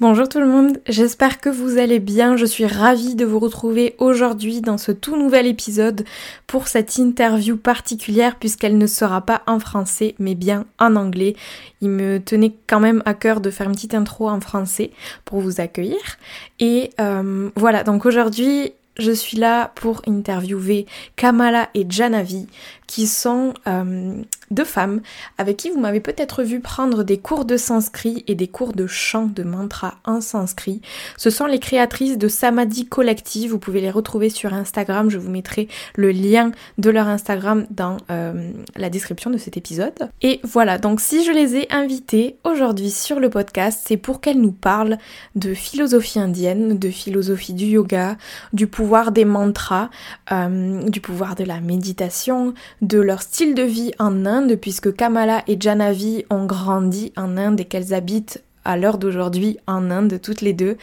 Bonjour tout le monde, j'espère que vous allez bien. Je suis ravie de vous retrouver aujourd'hui dans ce tout nouvel épisode pour cette interview particulière puisqu'elle ne sera pas en français mais bien en anglais. Il me tenait quand même à cœur de faire une petite intro en français pour vous accueillir. Et euh, voilà, donc aujourd'hui je suis là pour interviewer Kamala et Janavi qui sont euh, deux femmes avec qui vous m'avez peut-être vu prendre des cours de sanskrit et des cours de chant de mantra en sanskrit. Ce sont les créatrices de Samadhi Collective, vous pouvez les retrouver sur Instagram, je vous mettrai le lien de leur Instagram dans euh, la description de cet épisode. Et voilà, donc si je les ai invitées aujourd'hui sur le podcast, c'est pour qu'elles nous parlent de philosophie indienne, de philosophie du yoga, du pouvoir des mantras, euh, du pouvoir de la méditation, de leur style de vie en Inde, puisque Kamala et Janavi ont grandi en Inde et qu'elles habitent à l'heure d'aujourd'hui en Inde, toutes les deux.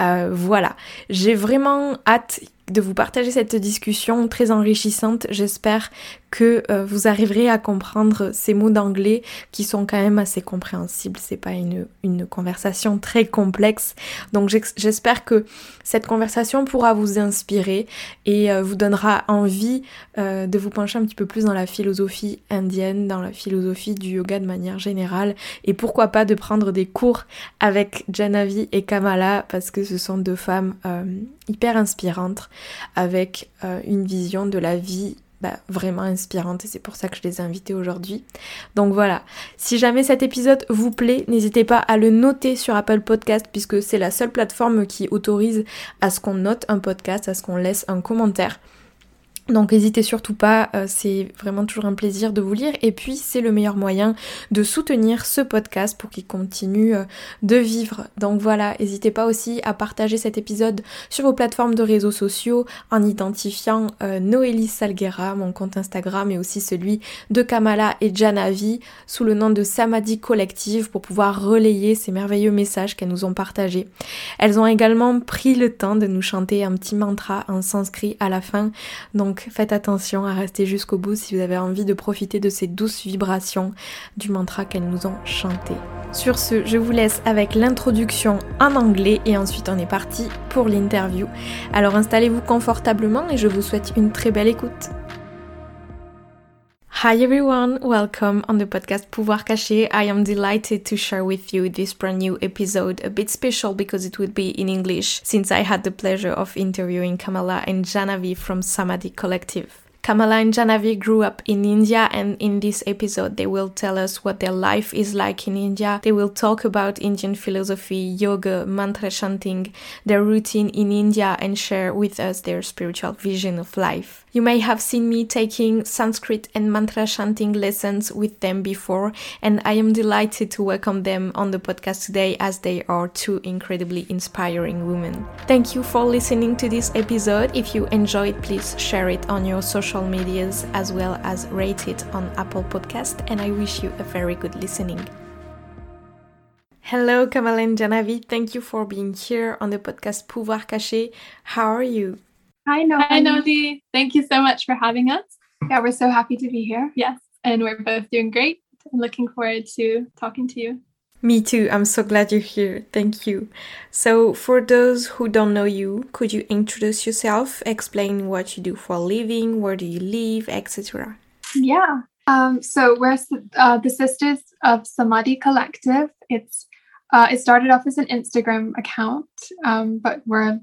Euh, voilà, j'ai vraiment hâte de vous partager cette discussion très enrichissante. J'espère que euh, vous arriverez à comprendre ces mots d'anglais qui sont quand même assez compréhensibles. C'est pas une, conversation très complexe. Donc j'espère que cette conversation pourra vous inspirer et euh, vous donnera envie euh, de vous pencher un petit peu plus dans la philosophie indienne, dans la philosophie du yoga de manière générale et pourquoi pas de prendre des cours avec Janavi et Kamala parce que ce sont deux femmes hyper inspirantes avec une vision de la vie bah, vraiment inspirante et c'est pour ça que je les ai invitées aujourd'hui. Donc voilà, si jamais cet épisode vous plaît, n'hésitez pas à le noter sur Apple Podcast puisque c'est la seule plateforme qui autorise à ce qu'on note un podcast, à ce qu'on laisse un commentaire. Donc n'hésitez surtout pas, euh, c'est vraiment toujours un plaisir de vous lire et puis c'est le meilleur moyen de soutenir ce podcast pour qu'il continue euh, de vivre. Donc voilà, n'hésitez pas aussi à partager cet épisode sur vos plateformes de réseaux sociaux en identifiant euh, Noélie Salguera, mon compte Instagram et aussi celui de Kamala et Janavi sous le nom de Samadhi Collective pour pouvoir relayer ces merveilleux messages qu'elles nous ont partagés. Elles ont également pris le temps de nous chanter un petit mantra en sanskrit à la fin. Donc faites attention à rester jusqu'au bout si vous avez envie de profiter de ces douces vibrations du mantra qu'elles nous ont chanté. Sur ce, je vous laisse avec l'introduction en anglais et ensuite on est parti pour l'interview. Alors installez-vous confortablement et je vous souhaite une très belle écoute. Hi everyone, welcome on the podcast Pouvoir Caché. I am delighted to share with you this brand new episode, a bit special because it would be in English, since I had the pleasure of interviewing Kamala and Janavi from Samadhi Collective. Kamala and Janavi grew up in India, and in this episode, they will tell us what their life is like in India. They will talk about Indian philosophy, yoga, mantra chanting, their routine in India, and share with us their spiritual vision of life. You may have seen me taking Sanskrit and mantra chanting lessons with them before, and I am delighted to welcome them on the podcast today as they are two incredibly inspiring women. Thank you for listening to this episode. If you enjoyed, please share it on your social medias as well as rate it on Apple Podcast, and I wish you a very good listening. Hello, Kamala and Janavi. Thank you for being here on the podcast Pouvoir Caché. How are you? Hi, Noah. Hi, Nodi. Thank you so much for having us. Yeah, we're so happy to be here. Yes, and we're both doing great and looking forward to talking to you. Me too. I'm so glad you're here. Thank you. So, for those who don't know you, could you introduce yourself, explain what you do for a living, where do you live, etc.? Yeah. Um, so we're uh, the Sisters of Samadhi Collective. It's uh, it started off as an Instagram account, um, but we're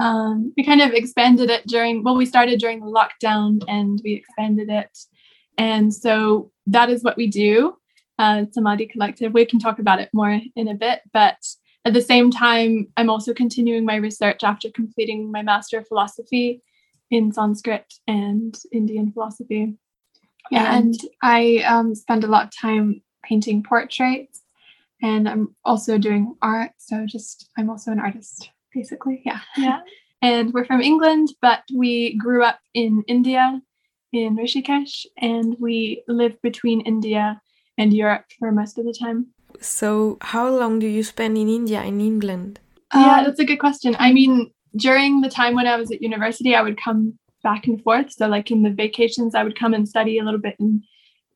um, we kind of expanded it during well we started during the lockdown and we expanded it and so that is what we do uh, Samadhi Collective. We can talk about it more in a bit, but at the same time, I'm also continuing my research after completing my Master of Philosophy in Sanskrit and Indian philosophy. Yeah, and, and I um, spend a lot of time painting portraits, and I'm also doing art. So just I'm also an artist, basically. Yeah. Yeah. And we're from England, but we grew up in India, in Rishikesh, and we lived between India and Europe for most of the time. So, how long do you spend in India, in England? Yeah, uh, that's a good question. I mean, during the time when I was at university, I would come back and forth. So, like in the vacations, I would come and study a little bit in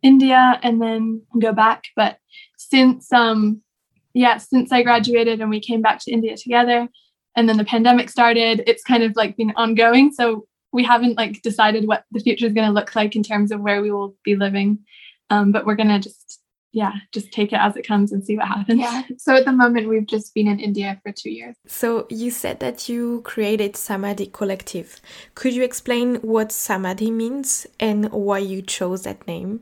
India and then go back. But since, um, yeah, since I graduated and we came back to India together, and then the pandemic started, it's kind of like been ongoing. So we haven't like decided what the future is going to look like in terms of where we will be living. Um, but we're going to just yeah, just take it as it comes and see what happens. Yeah. So at the moment, we've just been in India for two years. So you said that you created Samadhi Collective. Could you explain what Samadhi means and why you chose that name?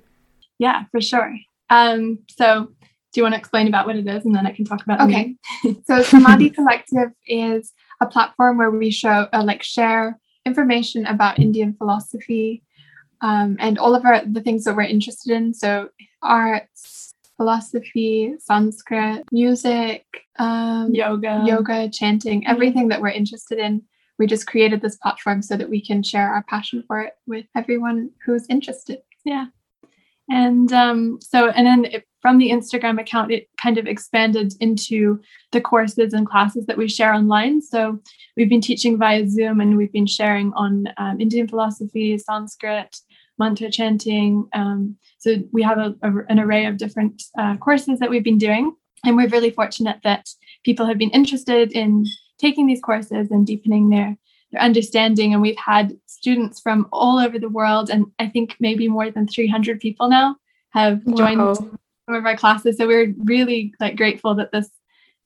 Yeah, for sure. Um, so do you want to explain about what it is and then I can talk about Okay. so Samadhi Collective is a platform where we show uh, like share information about Indian philosophy um, and all of our the things that we're interested in. So arts, philosophy, Sanskrit, music, um, yoga, yoga, chanting, mm-hmm. everything that we're interested in. We just created this platform so that we can share our passion for it with everyone who's interested. Yeah. And um, so, and then it, from the Instagram account, it kind of expanded into the courses and classes that we share online. So we've been teaching via Zoom and we've been sharing on um, Indian philosophy, Sanskrit, mantra chanting. Um, so we have a, a, an array of different uh, courses that we've been doing. And we're really fortunate that people have been interested in taking these courses and deepening their, their understanding. And we've had students from all over the world, and I think maybe more than 300 people now have joined wow. some of our classes. So we're really like grateful that this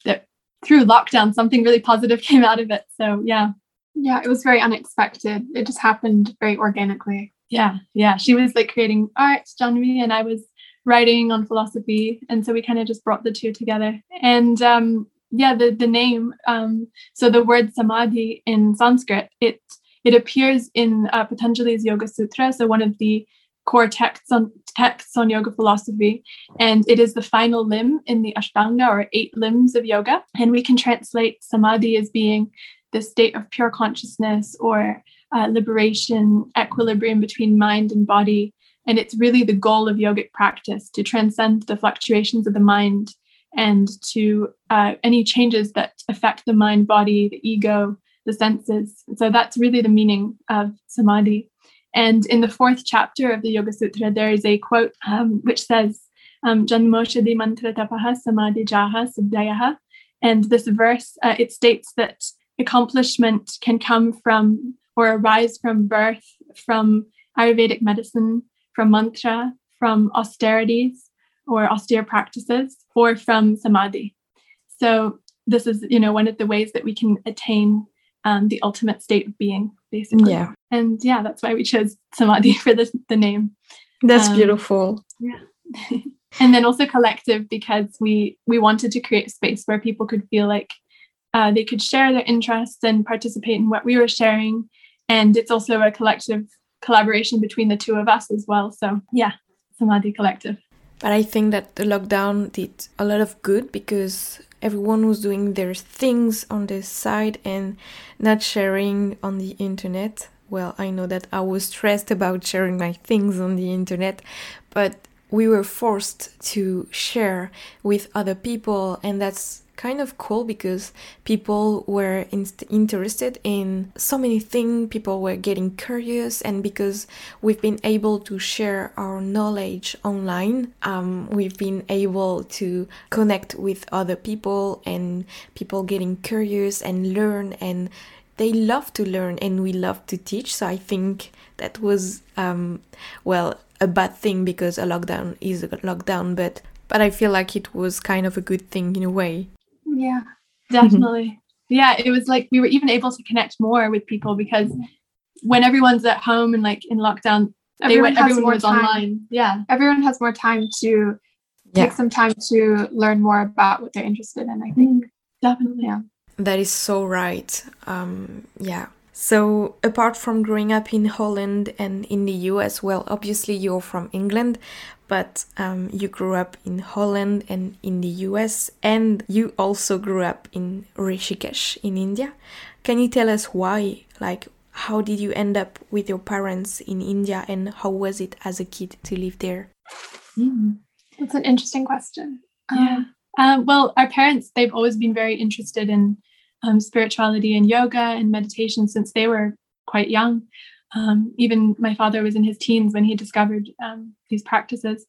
that through lockdown something really positive came out of it. So yeah. Yeah, it was very unexpected. It just happened very organically yeah yeah she was like creating art Janvi and I was writing on philosophy and so we kind of just brought the two together and um yeah the the name um so the word samadhi in Sanskrit it it appears in uh, Patanjali's Yoga Sutra so one of the core texts on texts on yoga philosophy and it is the final limb in the ashtanga or eight limbs of yoga and we can translate samadhi as being the state of pure consciousness or uh, liberation, equilibrium between mind and body. And it's really the goal of yogic practice to transcend the fluctuations of the mind and to uh, any changes that affect the mind, body, the ego, the senses. So that's really the meaning of samadhi. And in the fourth chapter of the Yoga Sutra, there is a quote um, which says, um, mantra tapaha samadhi jaha siddhayaha. And this verse, uh, it states that accomplishment can come from or arise from birth, from Ayurvedic medicine, from mantra, from austerities or austere practices, or from samadhi. So this is, you know, one of the ways that we can attain um, the ultimate state of being, basically. Yeah. And yeah, that's why we chose samadhi for the, the name. That's um, beautiful. Yeah. and then also collective because we we wanted to create a space where people could feel like uh, they could share their interests and participate in what we were sharing and it's also a collective collaboration between the two of us as well. So yeah, Samadhi Collective. But I think that the lockdown did a lot of good because everyone was doing their things on the side and not sharing on the internet. Well, I know that I was stressed about sharing my things on the internet, but we were forced to share with other people, and that's kind of cool because people were in interested in so many things, people were getting curious, and because we've been able to share our knowledge online, um, we've been able to connect with other people and people getting curious and learn and they love to learn and we love to teach. So i think that was um, well a bad thing because a lockdown is a lockdown but but i feel like it was kind of a good thing in a way yeah, definitely. yeah, it was like we were even able to connect more with people because when everyone's at home and like in lockdown, everyone, went, everyone was time. online. Yeah, everyone has more time to yeah. take some time to learn more about what they're interested in. I think mm, definitely, yeah. That is so right. Um, yeah. So, apart from growing up in Holland and in the US, well, obviously you're from England, but um, you grew up in Holland and in the US, and you also grew up in Rishikesh in India. Can you tell us why? Like, how did you end up with your parents in India, and how was it as a kid to live there? Mm. That's an interesting question. Yeah. Um, well, our parents, they've always been very interested in um, spirituality and yoga and meditation since they were quite young. Um, even my father was in his teens when he discovered um, these practices.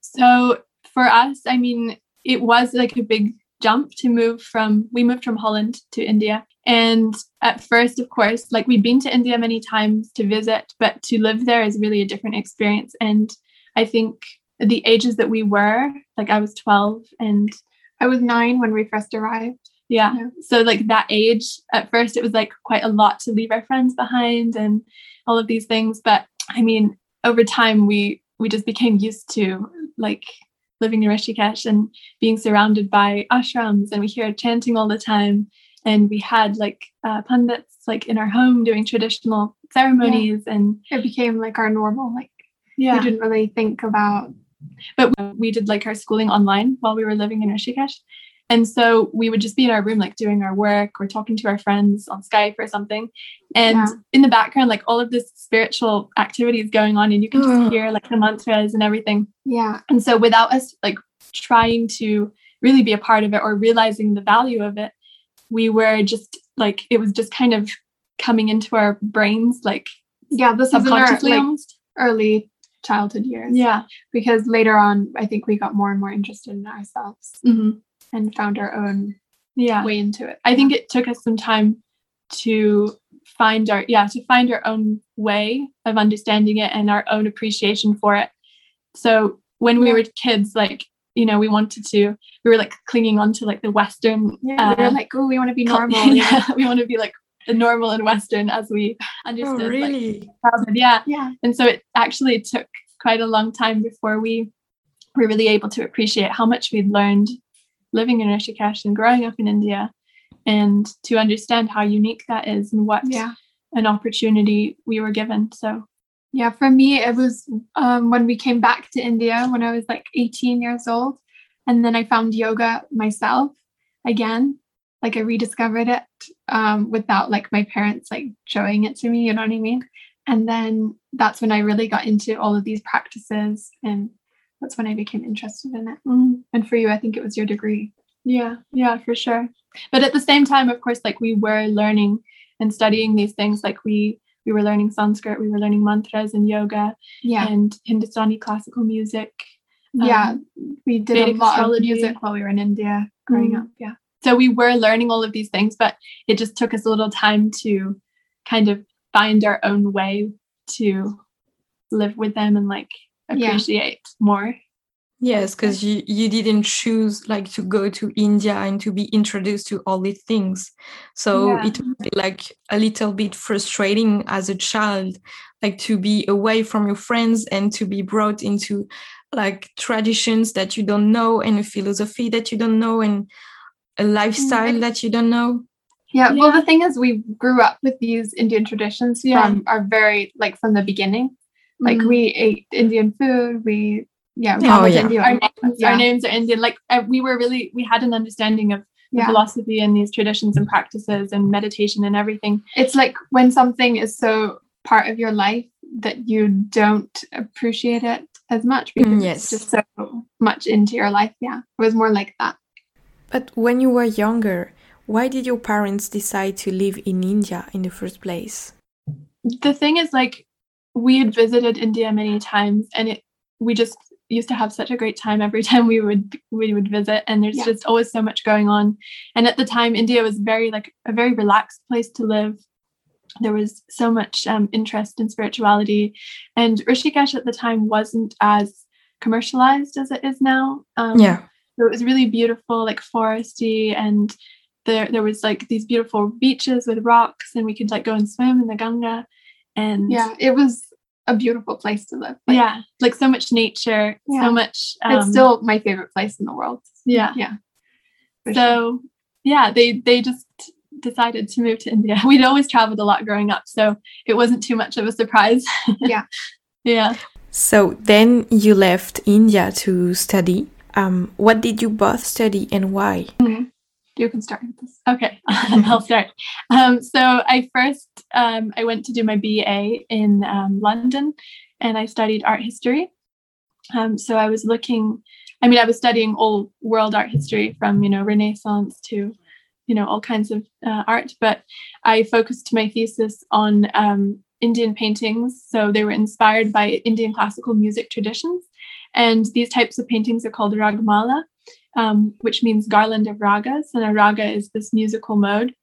So for us, I mean, it was like a big jump to move from, we moved from Holland to India. And at first, of course, like we'd been to India many times to visit, but to live there is really a different experience. And I think the ages that we were, like I was 12 and I was nine when we first arrived. Yeah. yeah. So like that age, at first it was like quite a lot to leave our friends behind and all of these things. But I mean, over time we we just became used to like living in Rishikesh and being surrounded by ashrams and we hear chanting all the time. And we had like uh, pundits like in our home doing traditional ceremonies yeah. and it became like our normal like yeah we didn't really think about but we did like our schooling online while we were living in Rishikesh and so we would just be in our room, like doing our work or talking to our friends on Skype or something. And yeah. in the background, like all of this spiritual activity is going on, and you can just hear like the mantras and everything. Yeah. And so without us like trying to really be a part of it or realizing the value of it, we were just like, it was just kind of coming into our brains, like, yeah, this subconsciously our, like, early childhood years. Yeah. Because later on, I think we got more and more interested in ourselves. Mm-hmm and found our own yeah way into it. I think it took us some time to find our yeah to find our own way of understanding it and our own appreciation for it. So when we were kids, like you know, we wanted to we were like clinging on to like the Western. Yeah, uh, we were like, oh, we want to be normal. yeah, we want to be like the normal and Western as we understood. Oh, really? Like, yeah, yeah. And so it actually took quite a long time before we were really able to appreciate how much we'd learned living in Rishikesh and growing up in India and to understand how unique that is and what yeah. an opportunity we were given. So, yeah, for me, it was um, when we came back to India when I was like 18 years old. And then I found yoga myself again. Like I rediscovered it um, without like my parents like showing it to me, you know what I mean? And then that's when I really got into all of these practices and that's when I became interested in it. Mm. And for you, I think it was your degree. Yeah, yeah, for sure. But at the same time, of course, like we were learning and studying these things, like we we were learning Sanskrit, we were learning mantras and yoga, yeah, and Hindustani classical music. Yeah, um, we did a lot astrology. of music while we were in India growing mm. up. Yeah, so we were learning all of these things, but it just took us a little time to kind of find our own way to live with them and like appreciate yeah. more yes because you you didn't choose like to go to india and to be introduced to all these things so yeah. it would be like a little bit frustrating as a child like to be away from your friends and to be brought into like traditions that you don't know and a philosophy that you don't know and a lifestyle mm-hmm. that you don't know yeah, yeah, well the thing is we grew up with these indian traditions yeah. from our very like from the beginning like mm. we ate Indian food. We yeah, we oh, yeah. Our, names, yeah. our names are Indian. Like uh, we were really we had an understanding of the yeah. philosophy and these traditions and practices and meditation and everything. It's like when something is so part of your life that you don't appreciate it as much because mm, yes. it's just so much into your life. Yeah, it was more like that. But when you were younger, why did your parents decide to live in India in the first place? The thing is, like, we had visited India many times and it we just used to have such a great time every time we would we would visit and there's yeah. just always so much going on. And at the time india was very like a very relaxed place to live. There was so much um, interest in spirituality and rishikesh at the time wasn't as commercialized as it is now. Um, yeah. so it was really beautiful like foresty and there there was like these beautiful beaches with rocks and we could like go and swim in the ganga and yeah it was a beautiful place to live. Like, yeah, like so much nature, Yeah. so much. it's um, still my favorite place in the world. yeah. Yeah. for sure. So yeah, they they just decided to move to India. We'd always traveled a lot growing up, so it wasn't too much of a surprise. Yeah. yeah. So then you left India to study. Um, what did you both study and why? You can start with this. Okay, I'll start. Um, so I first um, I went to do my BA in um, London, and I studied art history. Um, so I was looking. I mean, I was studying old world art history from you know Renaissance to you know all kinds of uh, art, but I focused my thesis on um, Indian paintings. So they were inspired by Indian classical music traditions, and these types of paintings are called ragmala um, which means garland of ragas. And a raga is this musical mode.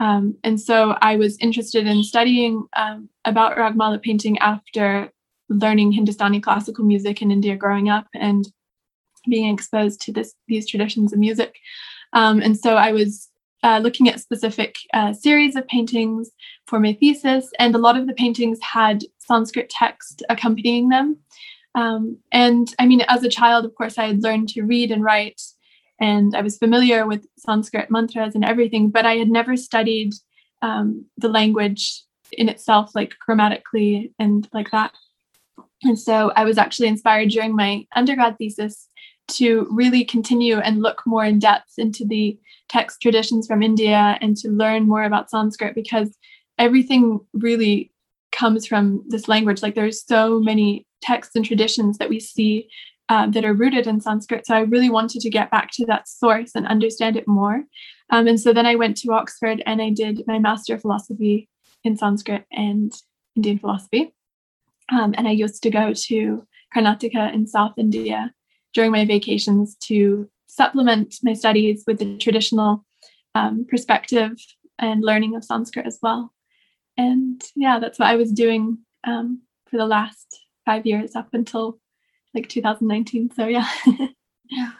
Um, and so I was interested in studying um, about Ragmala painting after learning Hindustani classical music in India growing up and being exposed to this these traditions of music. Um, and so I was uh, looking at specific uh, series of paintings for my thesis, and a lot of the paintings had Sanskrit text accompanying them. Um, and I mean, as a child, of course, I had learned to read and write, and I was familiar with Sanskrit mantras and everything, but I had never studied um, the language in itself, like grammatically and like that. And so I was actually inspired during my undergrad thesis to really continue and look more in depth into the text traditions from India and to learn more about Sanskrit because everything really comes from this language. Like there's so many texts and traditions that we see uh, that are rooted in Sanskrit. So I really wanted to get back to that source and understand it more. Um, and so then I went to Oxford and I did my Master of Philosophy in Sanskrit and Indian philosophy. Um, and I used to go to Karnataka in South India during my vacations to supplement my studies with the traditional um, perspective and learning of Sanskrit as well. And yeah, that's what I was doing um, for the last five years up until like 2019. So yeah. Yeah.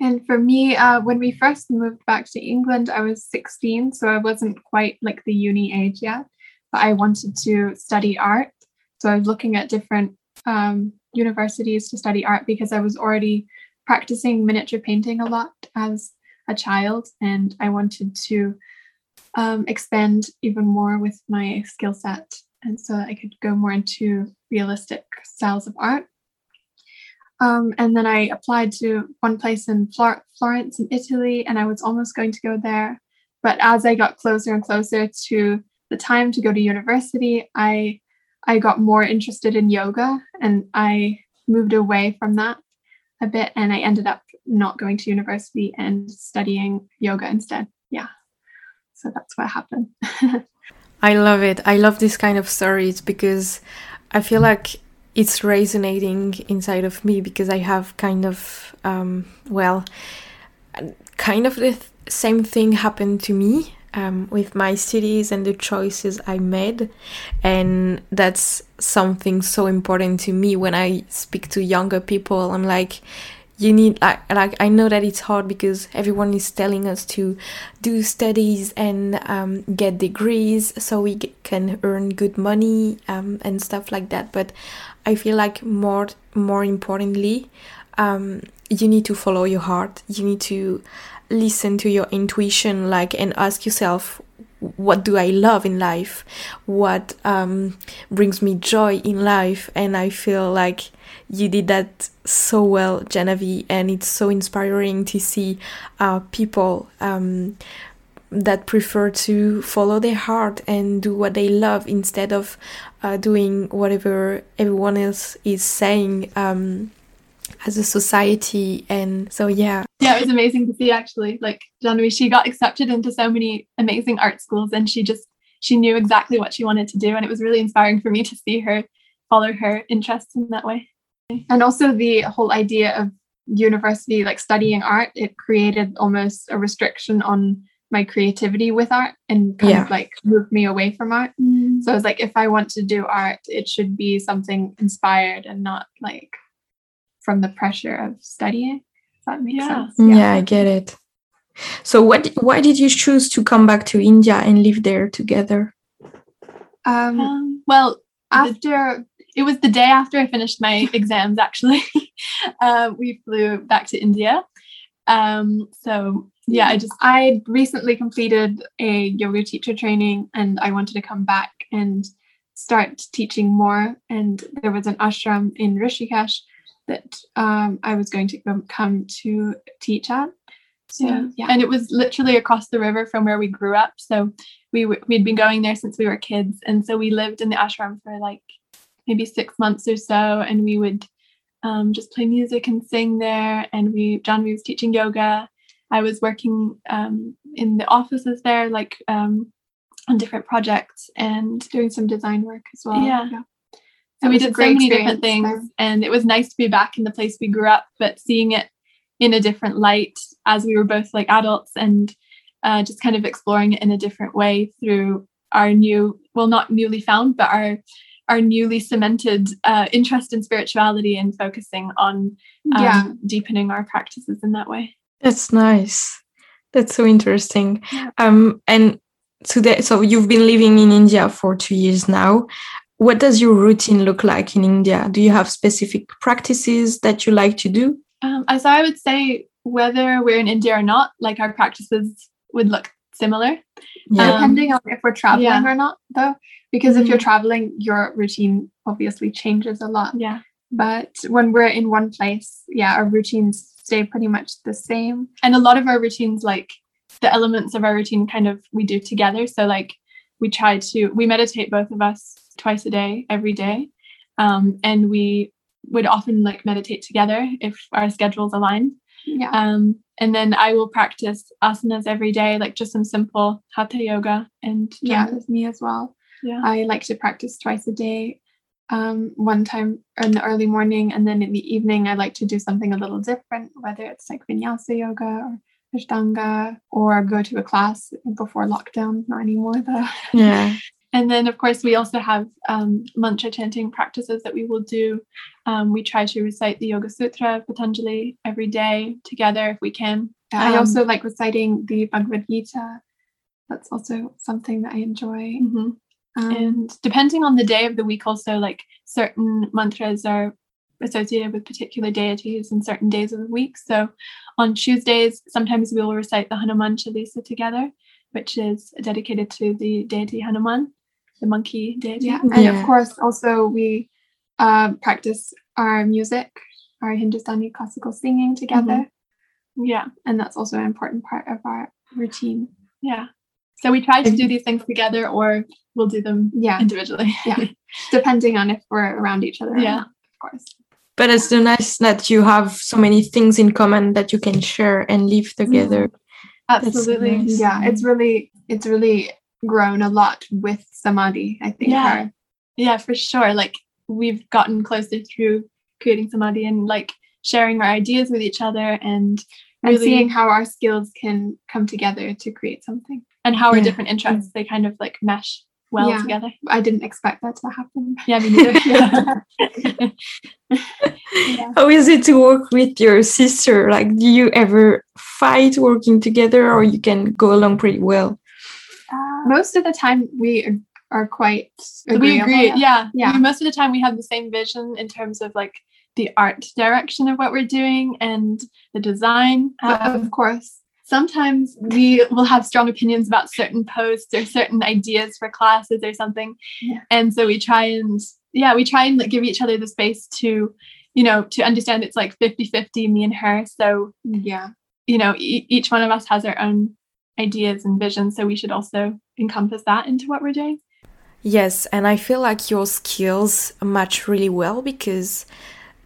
And for me, uh, when we first moved back to England, I was 16, so I wasn't quite like the uni age yet, but I wanted to study art. So I was looking at different um, universities to study art because I was already practicing miniature painting a lot as a child, and I wanted to um, expand even more with my skill set, and so I could go more into realistic styles of art. Um, and then I applied to one place in Flor- Florence in Italy, and I was almost going to go there. But as I got closer and closer to the time to go to university, I I got more interested in yoga, and I moved away from that a bit, and I ended up not going to university and studying yoga instead. Yeah, so that's what happened. I love it. I love this kind of stories because I feel like it's resonating inside of me because I have kind of, um, well, kind of the th- same thing happened to me um, with my studies and the choices I made. And that's something so important to me when I speak to younger people. I'm like, you need like like I know that it's hard because everyone is telling us to do studies and um, get degrees so we can earn good money um, and stuff like that. But I feel like more more importantly, um, you need to follow your heart. You need to listen to your intuition, like and ask yourself, what do I love in life? What um, brings me joy in life? And I feel like you did that so well, Janavi, and it's so inspiring to see uh, people um, that prefer to follow their heart and do what they love instead of uh, doing whatever everyone else is saying um, as a society. And so, yeah. Yeah, it was amazing to see actually. Like Janvi, she got accepted into so many amazing art schools and she just she knew exactly what she wanted to do. And it was really inspiring for me to see her follow her interests in that way. and also the whole idea of university like studying art it created almost a restriction on my creativity with art and kind Yeah. of like moved me away from art mm. so i was like if i want to do art it should be something inspired and not like from the pressure of studying if that makes Yeah. sense Yeah. yeah, I get it. So, what? Why did you choose to come back to India and live there together? um Um, well, the- after it was the day after I finished my exams, actually. uh, we flew back to India. Um, so yeah, I just I recently completed a yoga teacher training, and I wanted to come back and start teaching more. And there was an ashram in Rishikesh that um, I was going to come to teach at. So yeah. yeah, and it was literally across the river from where we grew up. So we we'd been going there since we were kids, and so we lived in the ashram for like maybe six months or so, and we would um, just play music and sing there. And we Janvi was teaching yoga. I was working um, in the offices there, like um, on different projects and doing some design work as well. Yeah. yeah. So we did so many different things, there. and it was nice to be back in the place we grew up, but seeing it in a different light as we were both like adults and uh, just kind of exploring it in a different way through our new, well, not newly found, but our our newly cemented uh, interest in spirituality and focusing on um, yeah. deepening our practices in that way. That's nice. That's so interesting. Um, and today, so you've been living in India for two years now. What does your routine look like in India? Do you have specific practices that you like to do? Um, so I would say whether we're in India or not, like our practices would look similar. Yeah. Um, Depending on if we're traveling yeah. or not, though, because mm-hmm. if you're mm-hmm. traveling, your routine obviously changes a lot. Yeah. But when we're in one place, yeah, our routines stay pretty much the same. And a lot of our routines, like the elements of our routine, kind of we do together. So, like, we try to, we meditate both of us twice a day, every day. Um, and we would often like meditate together if our schedules align. Yeah. Um, and then I will practice asanas every day, like just some simple hatha yoga. And yeah, with me as well. Yeah. I like to practice twice a day. Um, one time in the early morning, and then in the evening, I like to do something a little different, whether it's like vinyasa yoga or ashtanga, or go to a class before lockdown. Not anymore though. Yeah. And then, of course, we also have um, mantra chanting practices that we will do. Um, we try to recite the Yoga Sutra, Patanjali, every day together if we can. I um, also like reciting the Bhagavad Gita. That's also something that I enjoy. Mm-hmm. Um, and depending on the day of the week, also, like certain mantras are associated with particular deities and certain days of the week. So on Tuesdays, sometimes we will recite the Hanuman Chalisa together, which is dedicated to the deity Hanuman the monkey did. Yeah, and yeah. of course, also we uh, practice our music, our Hindustani classical singing together. Mm-hmm. Yeah, and that's also an important part of our routine. Yeah. So we try to do these things together, or we'll do them yeah. individually. yeah, depending on if we're around each other. Yeah, not, of course. But it's so nice that you have so many things in common that you can share and live together. Mm-hmm. Absolutely. Nice. Yeah, it's really it's really grown a lot with samadhi, I think. Yeah. Yeah, for sure. Like we've gotten closer through creating samadhi and like sharing our ideas with each other and really, and seeing how our skills can come together to create something. And how yeah. our different interests they kind of like mesh well yeah. together. I didn't expect that to happen. Yeah, me neither. yeah. How is it to work with your sister? Like, do you ever fight working together, or you can go along pretty well? Most of the time we are quite we agree yeah. yeah. Most of the time we have the same vision in terms of like the art direction of what we're doing and the design um, of course. Sometimes we will have strong opinions about certain posts or certain ideas for classes or something. Yeah. and so we try and yeah we try and like, give each other the space to you know to understand it's like 50 50 me and her. So yeah. you know e- each one of us has our own ideas and visions. So we should also encompass that into what we're doing. Yes, and I feel like your skills match really well because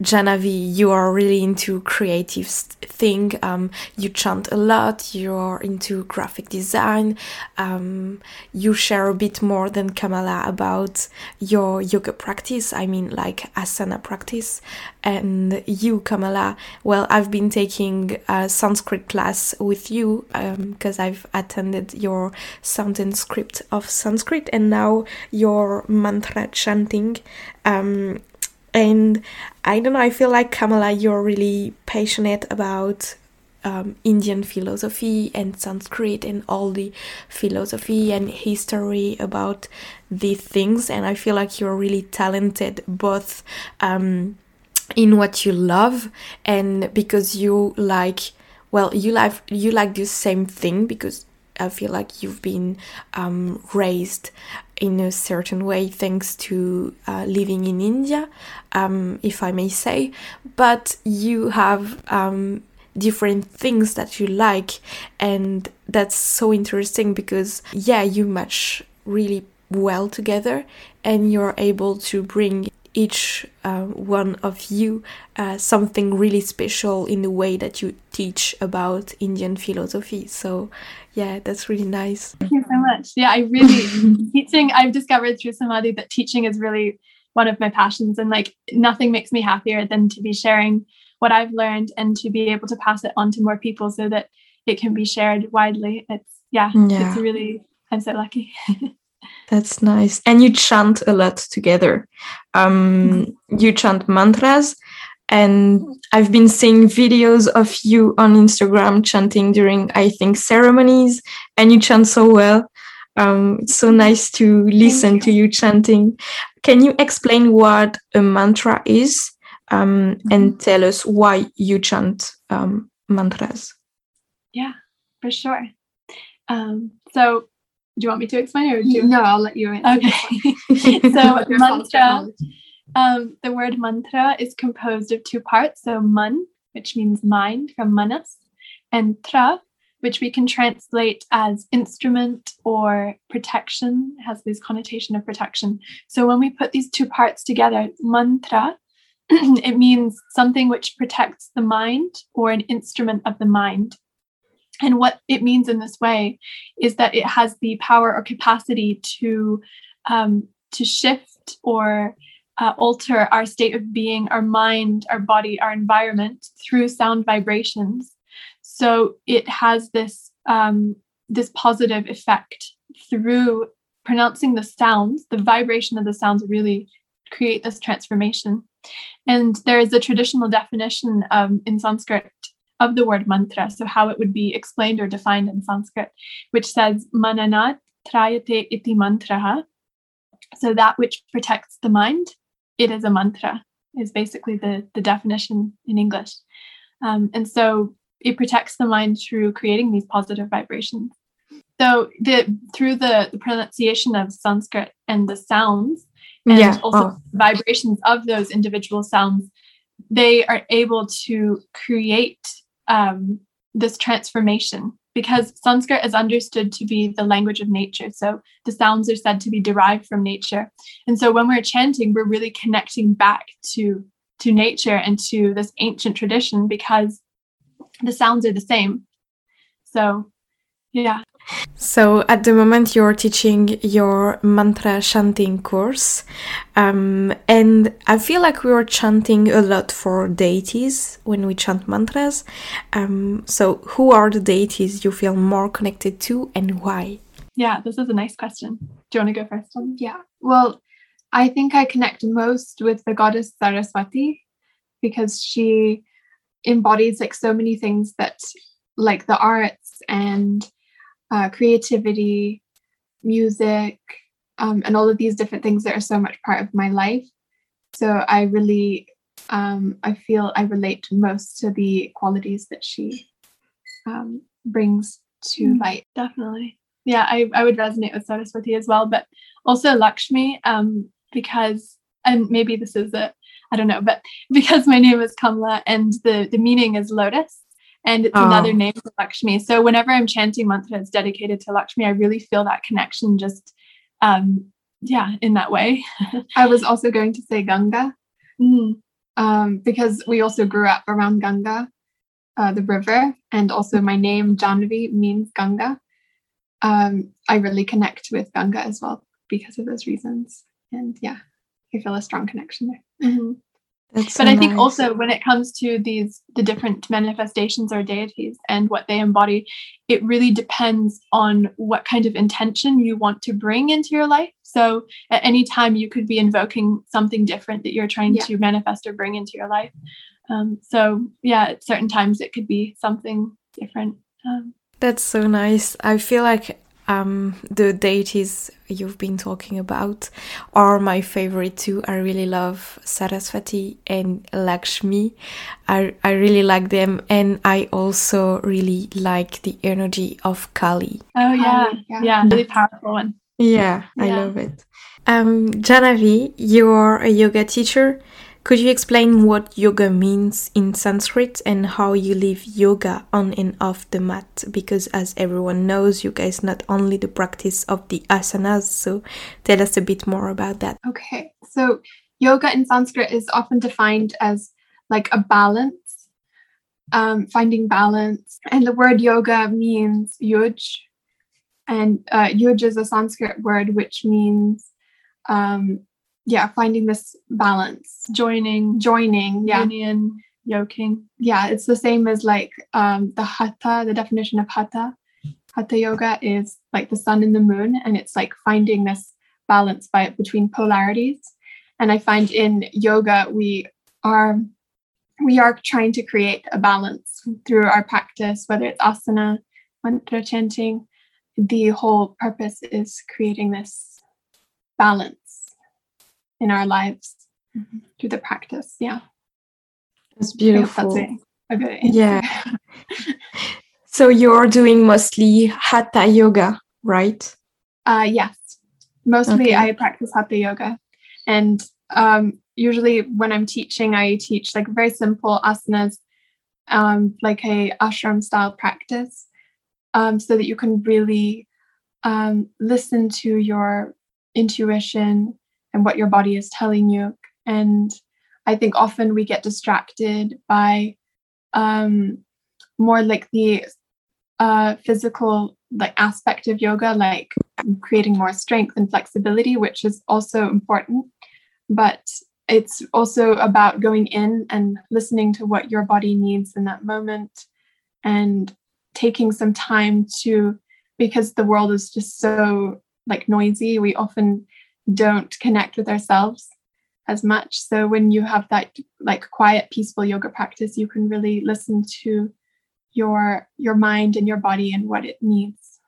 Janavi, you are really into creative thing. Um, you chant a lot. You're into graphic design. Um, you share a bit more than Kamala about your yoga practice. I mean, like asana practice. And you, Kamala, well, I've been taking a Sanskrit class with you because um, I've attended your sound and script of Sanskrit, and now your mantra chanting. Um, and I don't know, I feel like Kamala, you're really passionate about um, Indian philosophy and Sanskrit and all the philosophy and history about these things. And I feel like you're really talented both um, in what you love and because you like, well, you like you like the same thing because I feel like you've been um, raised in a certain way thanks to uh, living in India, um, if I may say. But you have um, different things that you like, and that's so interesting because, yeah, you match really well together and you're able to bring each uh, one of you uh, something really special in the way that you teach about Indian philosophy. So, yeah, that's really nice. Thank you so much. Yeah, I really, teaching, I've discovered through Samadhi that teaching is really one of my passions. And like nothing makes me happier than to be sharing what I've learned and to be able to pass it on to more people so that it can be shared widely. It's, yeah, yeah. it's really, I'm so lucky. That's nice. And you chant a lot together. Um, mm-hmm. You chant mantras. And I've been seeing videos of you on Instagram chanting during, I think, ceremonies, and you chant so well. Um, it's so nice to listen you. to you chanting. Can you explain what a mantra is um, mm-hmm. and tell us why you chant um, mantras? Yeah, for sure. Um, so do you want me to explain or do you? No, I'll let you answer. Okay. so mantra, um, the word mantra is composed of two parts. So man, which means mind from manas, and tra, which we can translate as instrument or protection, it has this connotation of protection. So when we put these two parts together, mantra, it means something which protects the mind or an instrument of the mind. And what it means in this way is that it has the power or capacity to um, to shift or uh, alter our state of being, our mind, our body, our environment through sound vibrations. So it has this um, this positive effect through pronouncing the sounds. The vibration of the sounds really create this transformation. And there is a traditional definition um, in Sanskrit of the word mantra, so how it would be explained or defined in Sanskrit, which says mananat trayate iti mantraha. So that which protects the mind, it is a mantra, is basically the, the definition in English. Um, and so it protects the mind through creating these positive vibrations. So the through the, the pronunciation of Sanskrit and the sounds and yeah. also oh. vibrations of those individual sounds, they are able to create um, this transformation because Sanskrit is understood to be the language of nature. So the sounds are said to be derived from nature. And so when we're chanting, we're really connecting back to, to nature and to this ancient tradition because the sounds are the same. So, yeah. So at the moment you're teaching your mantra chanting course, um, and I feel like we are chanting a lot for deities when we chant mantras. Um, so who are the deities you feel more connected to, and why? Yeah, this is a nice question. Do you want to go first? Yeah. Well, I think I connect most with the goddess Saraswati because she embodies like so many things that like the arts and uh, creativity, music, um, and all of these different things that are so much part of my life. So I really, um, I feel I relate most to the qualities that she um, brings to mm, light. Definitely. Yeah, I, I would resonate with Saraswati as well, but also Lakshmi, um, because, and maybe this is a, I don't know, but because my name is Kamla and the, the meaning is lotus, and it's oh. another name for Lakshmi. So whenever I'm chanting mantras dedicated to Lakshmi, I really feel that connection just um yeah, in that way. I was also going to say Ganga. Mm. Um, because we also grew up around Ganga, uh, the river, and also my name Janvi means Ganga. Um, I really connect with Ganga as well because of those reasons. And yeah, I feel a strong connection there. Mm-hmm. That's but so I think nice. also when it comes to these the different manifestations or deities and what they embody, it really depends on what kind of intention you want to bring into your life. So at any time you could be invoking something different that you're trying yeah. to manifest or bring into your life. Um, so yeah, at certain times it could be something different. Um, That's so nice. I feel like um, the deities you've been talking about are my favorite too. I really love Saraswati and Lakshmi. I, I really like them, and I also really like the energy of Kali. Oh yeah, yeah, yeah really powerful one. Yeah, I yeah. love it. Um, Janavi, you're a yoga teacher. Could you explain what yoga means in Sanskrit and how you live yoga on and off the mat? Because as everyone knows, yoga is not only the practice of the asanas, so tell us a bit more about that. Okay, so yoga in Sanskrit is often defined as like a balance, um, finding balance. And the word yoga means yuj, and uh, yuj is a Sanskrit word which means um, yeah finding this balance joining joining yeah. Union yoking. Yeah it's the same as like um the hatha the definition of hatha. Hatha yoga is like the sun and the moon and it's like finding this balance by between polarities. And i find in yoga we are we are trying to create a balance through our practice whether it's asana mantra chanting. The whole purpose is creating this balance in our lives mm-hmm. through the practice. Yeah. That's beautiful. That's a yeah. so you're doing mostly hatha yoga, right? Uh yes. Mostly okay. I practice hatha yoga. And um usually when I'm teaching, I teach like very simple asanas, um, like a ashram style practice. Um, so that you can really um, listen to your intuition and what your body is telling you. And I think often we get distracted by um, more like the uh, physical like aspect of yoga, like creating more strength and flexibility, which is also important. But it's also about going in and listening to what your body needs in that moment and taking some time to because the world is just so like noisy we often don't connect with ourselves as much. So when you have that like quiet, peaceful yoga practice, you can really listen to your your mind and your body and what it needs.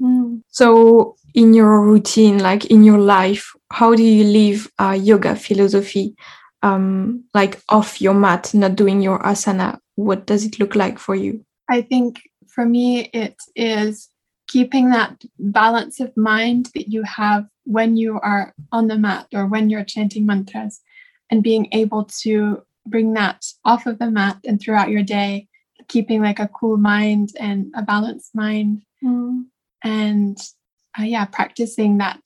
Mm. So in your routine, like in your life, how do you live uh, yoga philosophy? Um, like off your mat, not doing your asana. What does it look like for you? I think for me, it is keeping that balance of mind that you have when you are on the mat or when you're chanting mantras and being able to bring that off of the mat and throughout your day keeping like a cool mind and a balanced mind mm. and uh, yeah practicing that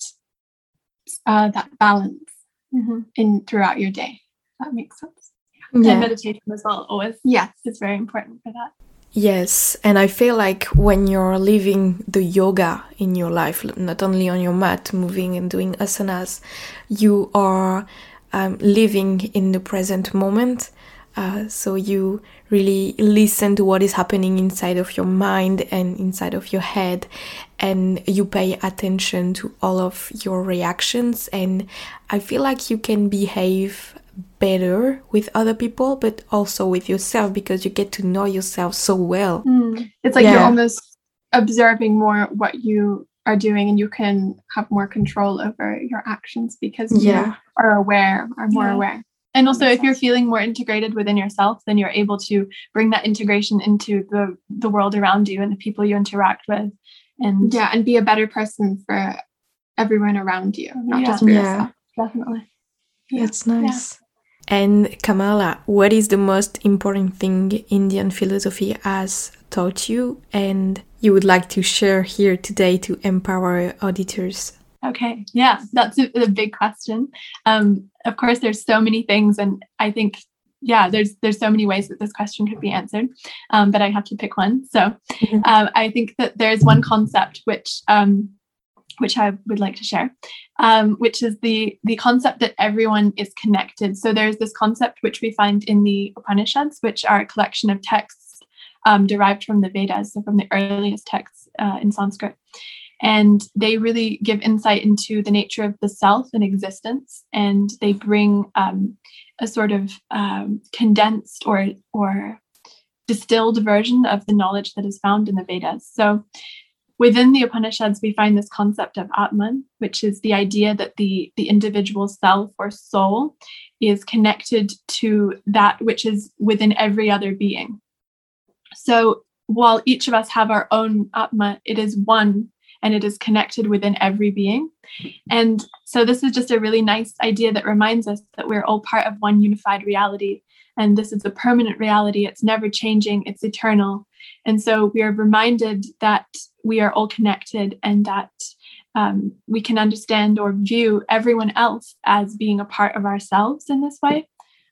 uh, that balance mm-hmm. in throughout your day that makes sense yeah. and meditation as well always yes it's very important for that Yes, and I feel like when you're living the yoga in your life, not only on your mat, moving and doing asanas, you are um, living in the present moment. Uh, so you really listen to what is happening inside of your mind and inside of your head, and you pay attention to all of your reactions. And I feel like you can behave better with other people, but also with yourself because you get to know yourself so well. Mm. It's like yeah. you're almost observing more what you are doing and you can have more control over your actions because yeah. you are aware, are more yeah. aware. And also if you're feeling more integrated within yourself, then you're able to bring that integration into the the world around you and the people you interact with. And yeah, and be a better person for everyone around you, not just for yourself. Definitely. That's nice. And Kamala, what is the most important thing Indian philosophy has taught you and you would like to share here today to empower auditors? Okay, yeah, that's a, a big question. Um, of course, there's so many things, and I think, yeah, there's there's so many ways that this question could be answered, um, but I have to pick one. So, mm-hmm. uh, I think that there's one concept which um, which I would like to share, um, which is the the concept that everyone is connected. So there's this concept which we find in the Upanishads, which are a collection of texts um, derived from the Vedas, so from the earliest texts uh, in Sanskrit, and they really give insight into the nature of the self and existence, and they bring um, a sort of um, condensed or or distilled version of the knowledge that is found in the Vedas. So within the Upanishads, we find this concept of Atman, which is the idea that the, the individual self or soul is connected to that which is within every other being. So while each of us have our own Atma, it is one and it is connected within every being. And so this is just a really nice idea that reminds us that we're all part of one unified reality. And this is a permanent reality. It's never changing, it's eternal. And so we are reminded that we are all connected and that um, we can understand or view everyone else as being a part of ourselves in this way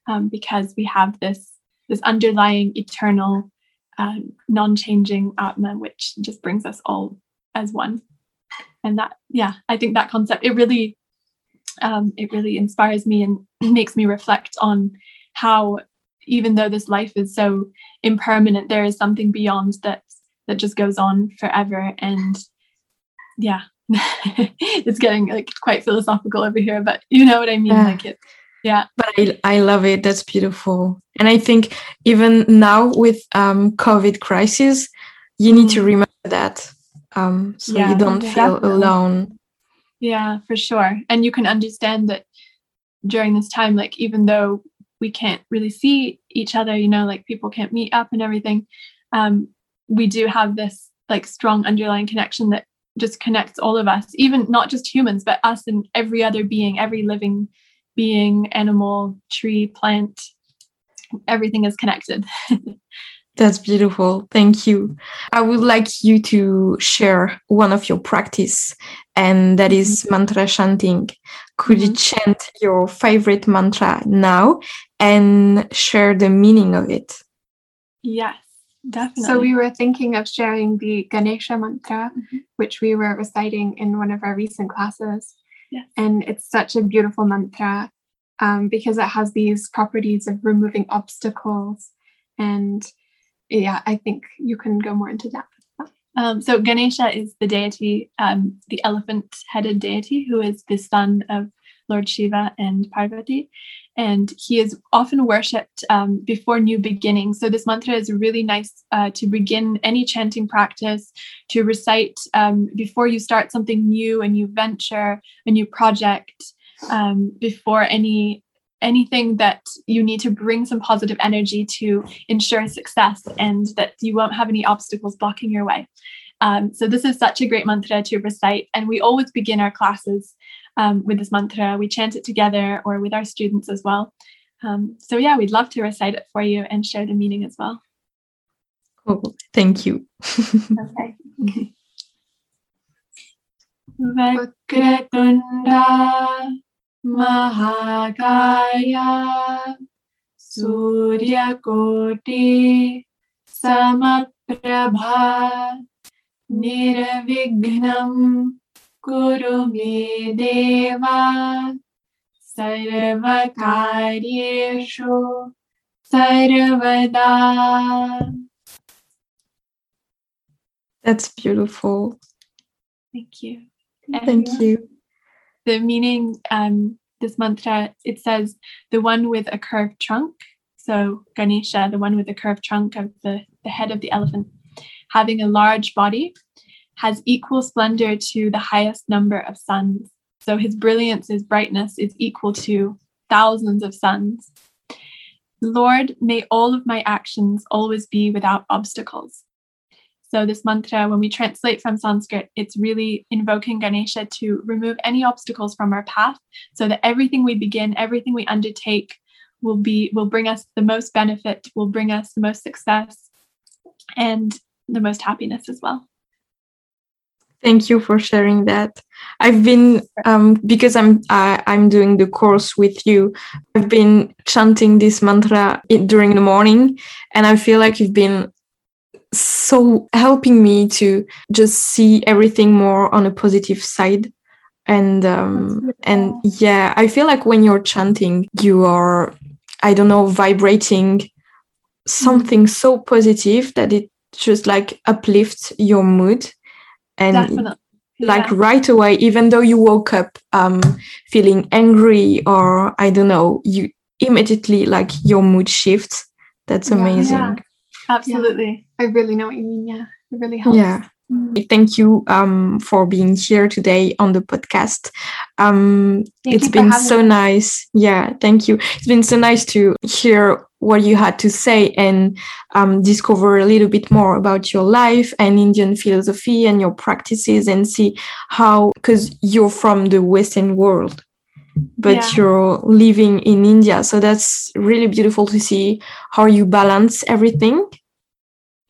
um, because we have this this underlying eternal um, non-changing atma which just brings us all as one. And that yeah i think that concept it really um, it really inspires me and makes me reflect on how even though this life is so impermanent there is something beyond that that just goes on forever. And yeah it's getting like quite philosophical over here but you know what i mean yeah. like it yeah. But I, I love it. That's beautiful. And i think even now with um covid crisis you need to mm. remember that um so yeah, you don't feel alone. Yeah for sure. And you can understand that during this time like even though we can't really see each other you know like people can't meet up and everything um we do have this like strong underlying connection that just connects all of us even not just humans but us and every other being every living being animal tree plant everything is connected. That's beautiful. Thank you. I would like you to share one of your practice and that is mm-hmm. mantra chanting. Could mm-hmm. you chant your favorite mantra now and share the meaning of it? Yes Definitely. So we were thinking of sharing the Ganesha mantra, mm-hmm. which we were reciting in one of our recent classes. Yes. And it's such a beautiful mantra um, because it has these properties of removing obstacles. And yeah, I think you can go more into depth. Um, so Ganesha is the deity, um, the elephant-headed deity, who is the son of Lord Shiva and Parvati and he is often worshipped um, before new beginnings. So this mantra is really nice uh, to begin any chanting practice, to recite um, before you start something new, a new venture, a new project, um, before any anything that you need to bring some positive energy to ensure success and that you won't have any obstacles blocking your way. Um, so this is such a great mantra to recite, and we always begin our classes um, with this mantra. We chant it together or with our students as well. Um, so yeah, we'd love to recite it for you and share the meaning as well. Cool. thank you. okay. Vakratunda Mahakaya Surya Koti Samaprabha Nirvignam Kuru me deva sarvakaryeshu sarvada. That's beautiful. Thank you. Everyone. Thank you. The meaning, um, this mantra, it says the one with a curved trunk. So Ganesha, the one with the curved trunk of the, the head of the elephant, having a large body has equal splendor to the highest number of suns. So his brilliance, his brightness is equal to thousands of suns. Lord, may all of my actions always be without obstacles. So, this mantra, when we translate from Sanskrit, it's really invoking Ganesha to remove any obstacles from our path so that everything we begin, everything we undertake will be will bring us the most benefit, will bring us the most success and the most happiness as well. Thank you for sharing that. I've been um, because I'm I, I'm doing the course with you. I've been chanting this mantra during the morning, and I feel like you've been so helping me to just see everything more on a positive side. And um, and yeah, I feel like when you're chanting, you are I don't know vibrating something so positive that it just like uplifts your mood and Definitely. like yeah. right away even though you woke up um, feeling angry or i don't know you immediately like your mood shifts. That's Yeah. amazing. Yeah. Absolutely. I really know what you mean. Yeah, it really helps. Yeah. Thank you um, for being here today on the podcast. Um, it's been so us. nice. Yeah, thank you. It's been so nice to hear what you had to say and um, discover a little bit more about your life and Indian philosophy and your practices and see how, because you're from the Western world, but Yeah. you're living in India. So that's really beautiful to see how you balance everything.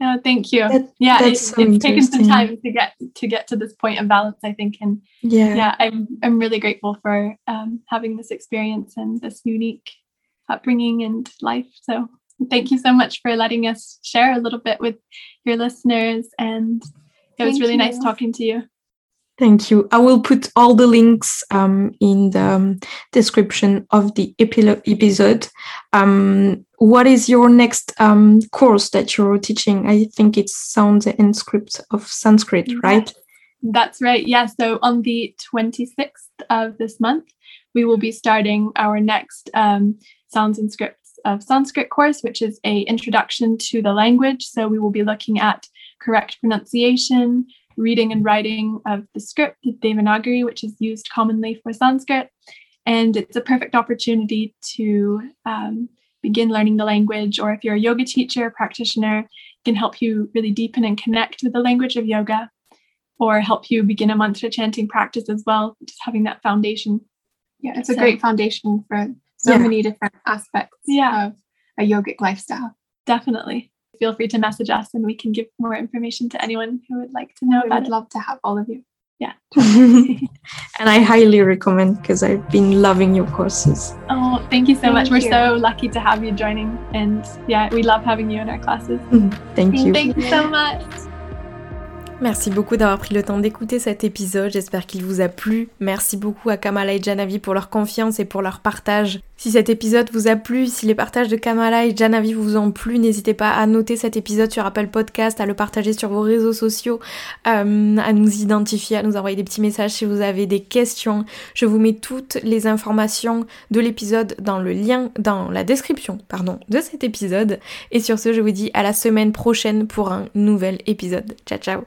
No, thank you. That- yeah, it, so it's taken some time to get to get to this point of balance, I think, and Yeah. yeah, I'm I'm really grateful for um, having this experience and this unique upbringing and life. So thank you so much for letting us share a little bit with your listeners, and it was Thank really nice talking to you. Thank you. I will put all the links um, in the um, description of the episode. Um, what is your next um, course that you're teaching? I think it's Sounds and Script of Sanskrit, right? That's right. Yeah. So on the 26th of this month, we will be starting our next um, Sounds and Scripts of Sanskrit course, which is a introduction to the language. So we will be looking at correct pronunciation, reading and writing of the script, the Devanagari, which is used commonly for Sanskrit. And it's a perfect opportunity to um, begin learning the language, or if you're a yoga teacher, practitioner, it can help you really deepen and connect with the language of yoga or help you begin a mantra chanting practice as well, just having that foundation. Yeah, it's a great foundation for so Yeah. many different aspects Yeah. of a yogic lifestyle. Definitely. Feel free to message us and we can give more information to anyone who would like to know I'd it. love to have all of you. Yeah. and I highly recommend because I've been loving your courses. oh, thank you so much. Thank We're so lucky to have you joining. And yeah, we love having you in our classes. Mm-hmm. Thank you. Thank you so much. Merci beaucoup d'avoir pris le temps d'écouter cet épisode. J'espère qu'il vous a plu. Merci beaucoup à Kamala et Janavi pour leur confiance et pour leur partage. Si cet épisode vous a plu, si les partages de Kamala et Janavi vous ont plu, n'hésitez pas à noter cet épisode sur Apple Podcast, à le partager sur vos réseaux sociaux, euh, à nous identifier, à nous envoyer des petits messages si vous avez des questions. Je vous mets toutes les informations de l'épisode dans le lien, dans la description, pardon, de cet épisode. Et sur ce, je vous dis à la semaine prochaine pour un nouvel épisode. Ciao ciao